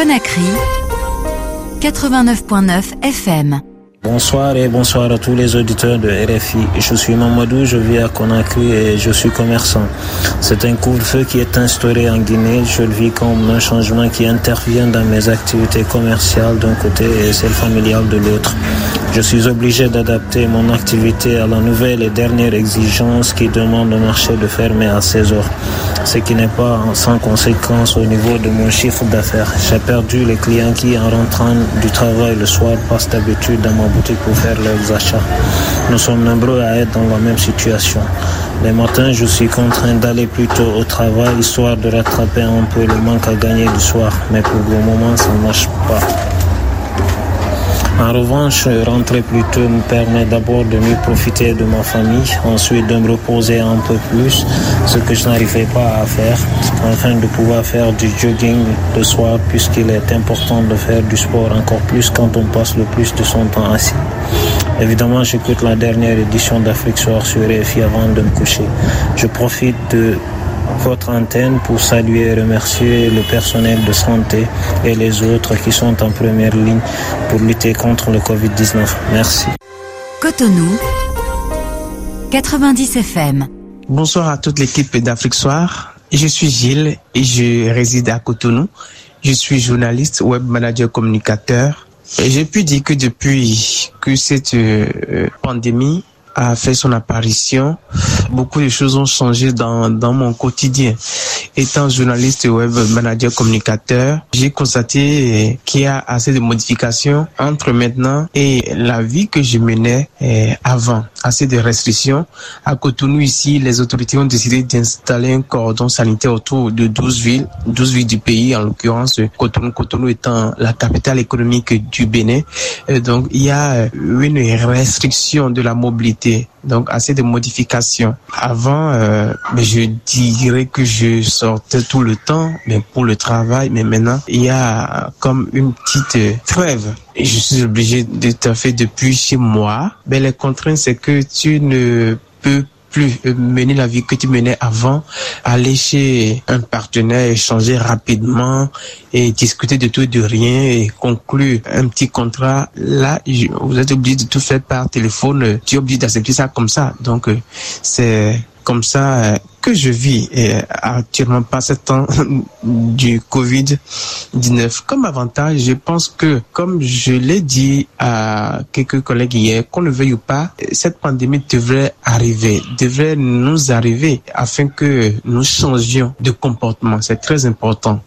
Conakry 89.9 FM. Bonsoir et bonsoir à tous les auditeurs de RFI. Je suis Mamadou, je vis à Conakry et je suis commerçant. C'est un couvre-feu qui est instauré en Guinée. Je le vis comme un changement qui intervient dans mes activités commerciales d'un côté et celles familiales de l'autre. Je suis obligé d'adapter mon activité à la nouvelle et dernière exigence qui demande au marché de fermer à 16 heures. Ce qui n'est pas sans conséquence au niveau de mon chiffre d'affaires. J'ai perdu les clients qui, en rentrant du travail le soir, passent d'habitude dans ma boutique pour faire leurs achats. Nous sommes nombreux à être dans la même situation. Les matins, je suis contraint d'aller plus tôt au travail, histoire de rattraper un peu le manque à gagner du soir. Mais pour le moment, ça ne marche pas. En revanche, rentrer plus tôt me permet d'abord de mieux profiter de ma famille, ensuite de me reposer un peu plus, ce que je n'arrivais pas à faire, afin de pouvoir faire du jogging le soir, puisqu'il est important de faire du sport encore plus quand on passe le plus de son temps assis. Évidemment, j'écoute la dernière édition d'Afrique Soir sur RFI avant de me coucher. Je profite de votre antenne pour saluer et remercier le personnel de santé et les autres qui sont en première ligne pour lutter contre le Covid-19. Merci. Cotonou 90 FM. Bonsoir à toute l'équipe d'Afrique Soir. Je suis Gilles et je réside à Cotonou. Je suis journaliste, web manager, communicateur. Et j'ai pu dire que depuis que cette euh, pandémie a fait son apparition, beaucoup de choses ont changé dans, dans mon quotidien. Étant journaliste web manager communicateur, j'ai constaté qu'il y a assez de modifications entre maintenant et la vie que je menais eh, avant. Assez de restrictions. À Cotonou ici, les autorités ont décidé d'installer un cordon sanitaire autour de 12 villes, 12 villes du pays, en l'occurrence Cotonou, Cotonou étant la capitale économique du Bénin. Donc il y a une restriction de la mobilité donc assez de modifications. Avant, euh, je dirais que je sortais tout le temps, mais pour le travail. Mais maintenant, il y a comme une petite trêve. Et je suis obligé de faire depuis chez moi. Mais les contraintes, c'est que tu ne peux plus mener la vie que tu menais avant, aller chez un partenaire, échanger rapidement et discuter de tout et de rien et conclure un petit contrat. Là, vous êtes obligé de tout faire par téléphone. Tu es obligé d'accepter ça comme ça. Donc, c'est comme ça que je vis et actuellement pas ce temps du Covid-19. Comme avantage, je pense que, comme je l'ai dit à quelques collègues hier, qu'on le veuille ou pas, cette pandémie devrait arriver, devrait nous arriver afin que nous changions de comportement. C'est très important.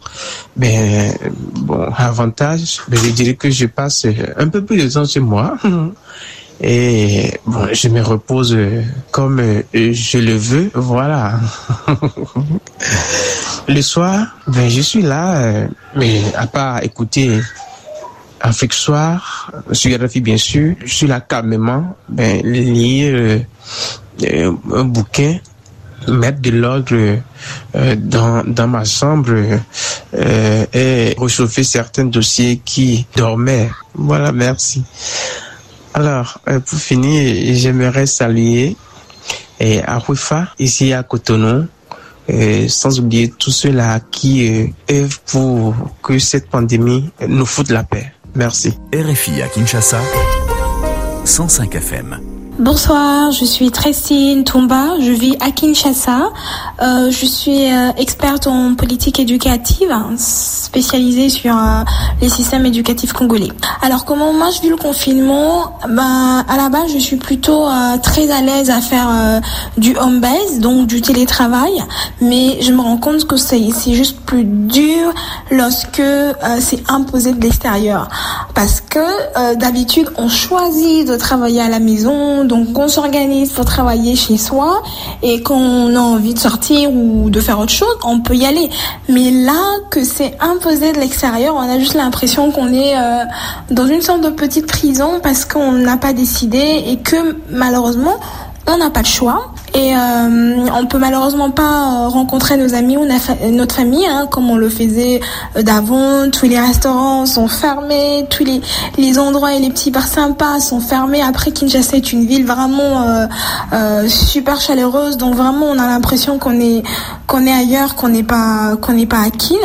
Mais bon, avantage, je dirais que je passe un peu plus de temps chez moi. et bon, je me repose comme je le veux. Voilà. le soir, ben, je suis là, mais à part écouter Afrique Soir, sur RFI bien sûr, je suis là calmement, ben, lire euh, un bouquin, mettre de l'ordre euh, dans, dans ma chambre euh, et réchauffer certains dossiers qui dormaient. Voilà, merci. Alors, pour finir, j'aimerais saluer et Arufa, ici à Cotonou, et sans oublier tous ceux-là qui euh, œuvrent pour que cette pandémie nous foute la paix. Merci. RFI à Kinshasa, 105 FM. Bonsoir, je suis Trestine Toumba, je vis à Kinshasa. Euh, je suis euh, experte en politique éducative, spécialisée sur euh, les systèmes éducatifs congolais. Alors comment moi je vis le confinement? Ben à la base je suis plutôt très à l'aise à faire du home base, donc du télétravail, mais je me rends compte que c'est juste plus dur lorsque c'est imposé de l'extérieur, parce que d'habitude on choisit de travailler à la maison donc on s'organise pour travailler chez soi et qu'on a envie de sortir ou de faire autre chose, on peut y aller. Mais là que c'est imposé de l'extérieur, on a juste l'impression qu'on est euh, dans une sorte de petite prison parce qu'on n'a pas décidé et que malheureusement on n'a pas le choix. Et euh, on peut malheureusement pas rencontrer nos amis ou notre famille hein, comme on le faisait d'avant. Tous les restaurants sont fermés, tous les, les endroits et les petits bars sympas sont fermés. Après, Kinshasa est une ville vraiment euh, euh, super chaleureuse, donc vraiment on a l'impression qu'on est qu'on est ailleurs, qu'on n'est pas qu'on n'est pas à Kin.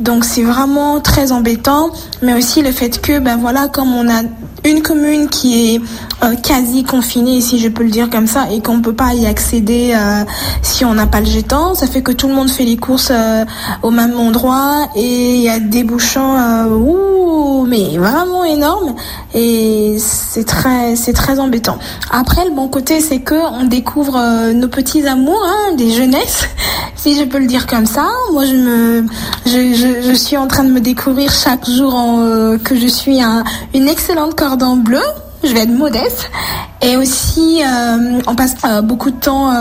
Donc c'est vraiment très embêtant, mais aussi le fait que, ben voilà, comme on a une commune qui est euh, quasi confinée, si je peux le dire comme ça, et qu'on peut pas y accéder euh, si on n'a pas le jeton. Ça fait que tout le monde fait les courses euh, au même endroit et il y a des bouchons, ouh, mais vraiment énormes et c'est très, c'est très embêtant. Après, le bon côté, c'est que on découvre nos petits amours, hein, des jeunesses, si je peux le dire comme ça. Moi, je me, je, je suis en train de me découvrir chaque jour en, euh, que je suis un, une excellente cordon bleu. Je vais être modeste. Et aussi, euh, on passe euh, beaucoup de temps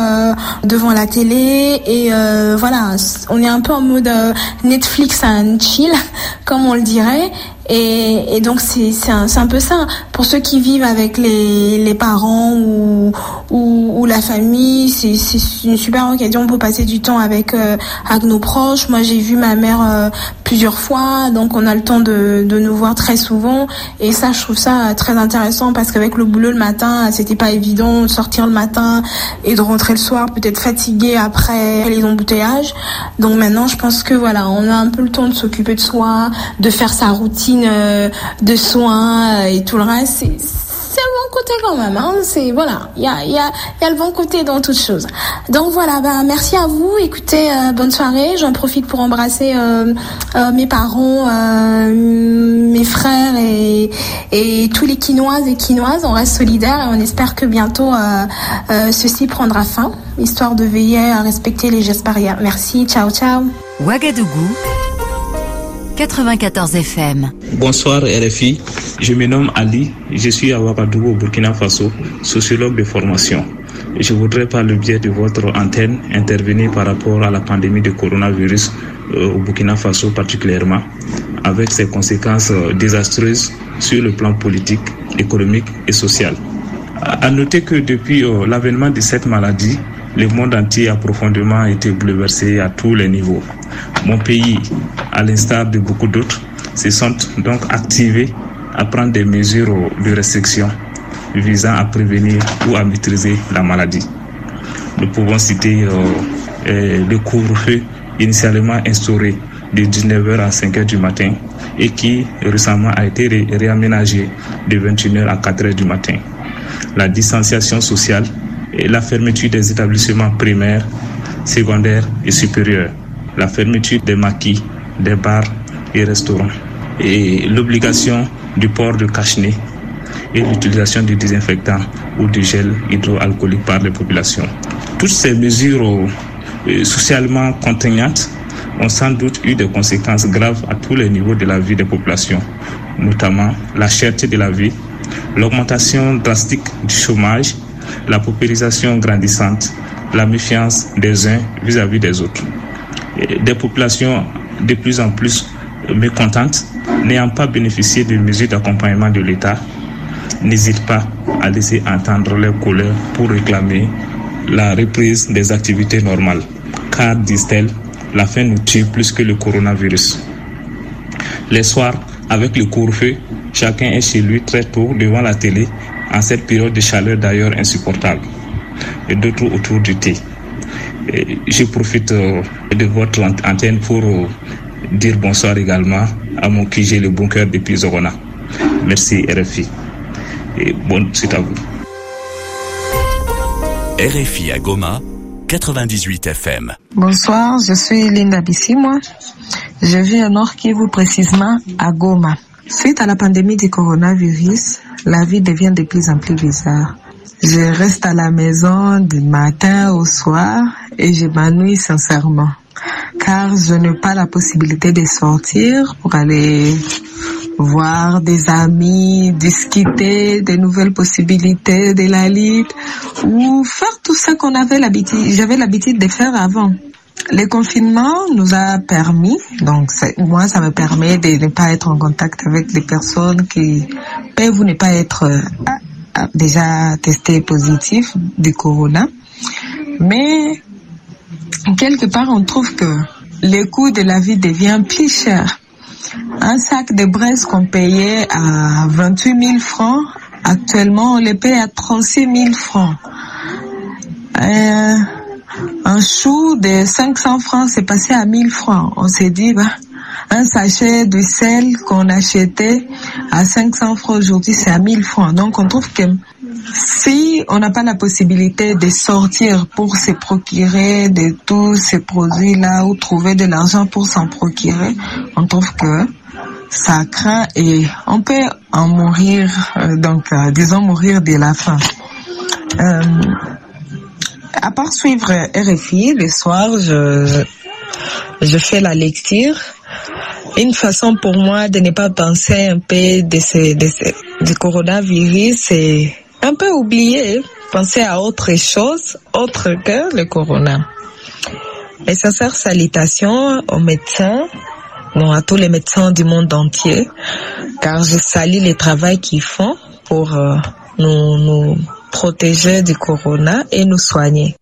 devant la télé et voilà, on est un peu en mode Netflix and chill, comme on le dirait. Et, donc c'est un, un peu ça. Pour ceux qui vivent avec les, les parents ou, ou, la famille, c'est une super occasion pour passer du temps avec, euh, avec nos proches. Moi j'ai vu ma mère euh, plusieurs fois, donc on a le temps de, de nous voir très souvent. Et ça je trouve ça très intéressant parce qu'avec le boulot le matin, c'était pas évident de sortir le matin et de rentrer le soir peut-être fatigué après les embouteillages. Donc maintenant je pense que voilà, on a un peu le temps de s'occuper de soi, de faire sa routine euh, de soins et tout le reste. C'est le bon côté quand même. Hein. C'est voilà, il y a, y, a, y a le bon côté dans toute chose. Donc voilà, ben merci à vous. Écoutez, euh, bonne soirée. J'en profite pour embrasser euh, mes parents, mes frères et, et tous les quinoises et quinoises. On reste solidaires et on espère que bientôt ceci prendra fin, histoire de veiller à respecter les gestes barrières. Merci, ciao ciao. Ouagadougou, 94 FM. Bonsoir RFI, je me nomme Ali, je suis à Ouagadougou Burkina Faso, sociologue de formation. Je voudrais par le biais de votre antenne intervenir par rapport à la pandémie de coronavirus euh, au Burkina Faso particulièrement, avec ses conséquences euh, désastreuses sur le plan politique, économique et social. À noter que depuis euh, l'avènement de cette maladie, le monde entier a profondément été bouleversé à tous les niveaux. Mon pays, à l'instar de beaucoup d'autres, se sont donc activés à prendre des mesures de restriction visant à prévenir ou à maîtriser la maladie. Nous pouvons citer euh, euh, le couvre-feu initialement instauré de 19h à 5h du matin et qui récemment a été ré- réaménagé de 21h à 4h du matin. La distanciation sociale la fermeture des établissements primaires, secondaires et supérieurs, la fermeture des maquis, des bars et restaurants et l'obligation du port de cache-nez et l'utilisation de désinfectants ou de gel hydroalcoolique par les populations. Toutes ces mesures euh, socialement contraignantes ont sans doute eu des conséquences graves à tous les niveaux de la vie des populations, notamment la cherté de la vie, l'augmentation drastique du chômage, la paupérisation grandissante, la méfiance des uns vis-à-vis des autres. Des populations de plus en plus mécontentes, n'ayant pas bénéficié de mesures d'accompagnement de l'État, n'hésitent pas à laisser entendre leur colère pour réclamer la reprise des activités normales. Car, disent-elles, la faim nous tue plus que le coronavirus. Les soirs, avec le couvre-feu, chacun est chez lui très tôt devant la télé en cette période de chaleur d'ailleurs insupportable. Et d'autres autour du thé. Et je profite euh, de votre ant- antenne pour euh, dire bonsoir également à mon QG le bunker depuis Zorona. Merci RFI. Et bonne suite à vous. RFI à Goma, 98 FM. Bonsoir, je suis Linda Bissi, moi. Je vis au Nord Kivu, précisément à Goma. Suite à la pandémie du coronavirus, la vie devient de plus en plus bizarre. Je reste à la maison du matin au soir et je m'ennuie sincèrement. Car je n'ai pas la possibilité de sortir pour aller voir des amis, discuter des nouvelles possibilités de la ligue ou faire tout ça qu'on avait l'habitude, j'avais l'habitude de faire avant. Le confinement nous a permis, donc moi ça me permet de ne pas être en contact avec des personnes qui peuvent ne pas être euh, déjà testées positives du corona. Mais quelque part on trouve que le coût de la vie devient plus cher. Un sac de braise qu'on payait à 28 000 francs, actuellement on le paye à 36 000 francs. Euh, un chou de 500 francs s'est passé à 1000 francs. On s'est dit, bah, Un sachet de sel qu'on achetait à 500 francs aujourd'hui, c'est à 1000 francs. Donc on trouve que si on n'a pas la possibilité de sortir pour se procurer de tous ces produits-là ou trouver de l'argent pour s'en procurer, on trouve que ça craint et on peut en mourir, euh, donc euh, disons mourir de la faim. Euh, à part suivre RFI, le soir, je, je fais la lecture. Une façon pour moi de ne pas penser un peu de ce, de ce, du coronavirus, c'est un peu oublier, penser à autre chose, autre que le corona. Et sert salutation aux médecins, bon, à tous les médecins du monde entier, car je salue le travail qu'ils font pour euh, nous, nous protéger du corona et nous soigner.